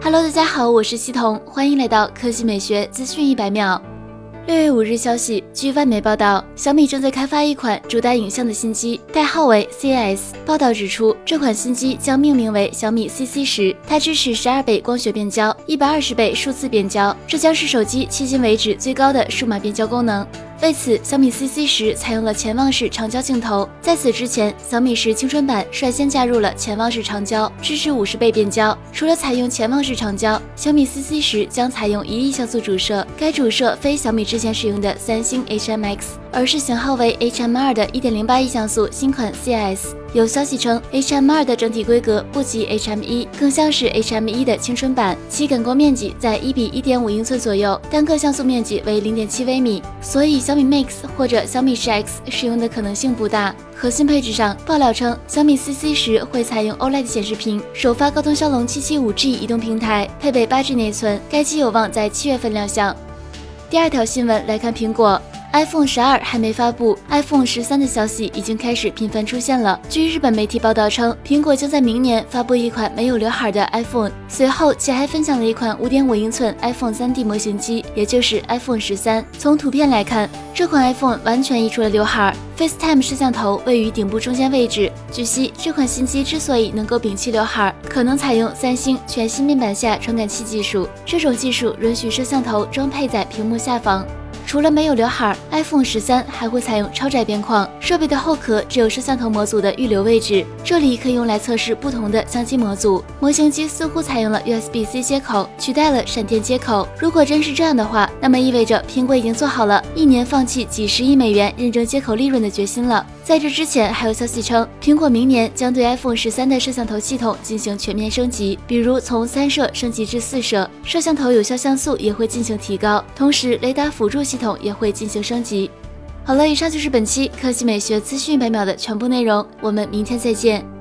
Hello，大家好，我是西彤，欢迎来到科技美学资讯一百秒。六月五日消息，据外媒报道，小米正在开发一款主打影像的新机，代号为 CS。报道指出，这款新机将命名为小米 CC 十，它支持十二倍光学变焦、一百二十倍数字变焦，这将是手机迄今为止最高的数码变焦功能。为此，小米 CC 十采用了潜望式长焦镜头。在此之前，小米十青春版率先加入了潜望式长焦，支持五十倍变焦。除了采用潜望式长焦，小米 CC 十将采用一亿像素主摄，该主摄非小米之前使用的三星 HMX，而是型号为 HM2 的1.08亿像素新款 CS，。有消息称，HM2 的整体规格不及 HM1，更像是 HM1 的青春版，其感光面积在一比一点五英寸左右，单个像素面积为零点七微米，所以小米 Mix 或者小米十 X 使用的可能性不大。核心配置上，爆料称小米 CC 十会采用 OLED 显示屏，首发高通骁龙七七五 G 移动平台，配备八 G 内存，该机有望在七月份亮相。第二条新闻来看苹果。iPhone 十二还没发布，iPhone 十三的消息已经开始频繁出现了。据日本媒体报道称，苹果将在明年发布一款没有刘海的 iPhone。随后，其还分享了一款5.5英寸 iPhone 3D 模型机，也就是 iPhone 十三。从图片来看，这款 iPhone 完全移除了刘海，FaceTime 摄像头位于顶部中间位置。据悉，这款新机之所以能够摒弃刘海，可能采用三星全新面板下传感器技术，这种技术允许摄像头装配在屏幕下方。除了没有刘海，iPhone 十三还会采用超窄边框，设备的后壳只有摄像头模组的预留位置，这里可以用来测试不同的相机模组。模型机似乎采用了 USB-C 接口，取代了闪电接口。如果真是这样的话，那么意味着苹果已经做好了一年放弃几十亿美元认证接口利润的决心了。在这之前，还有消息称，苹果明年将对 iPhone 十三的摄像头系统进行全面升级，比如从三摄升级至四摄，摄像头有效像素也会进行提高，同时雷达辅助系统也会进行升级。好了，以上就是本期科技美学资讯百秒的全部内容，我们明天再见。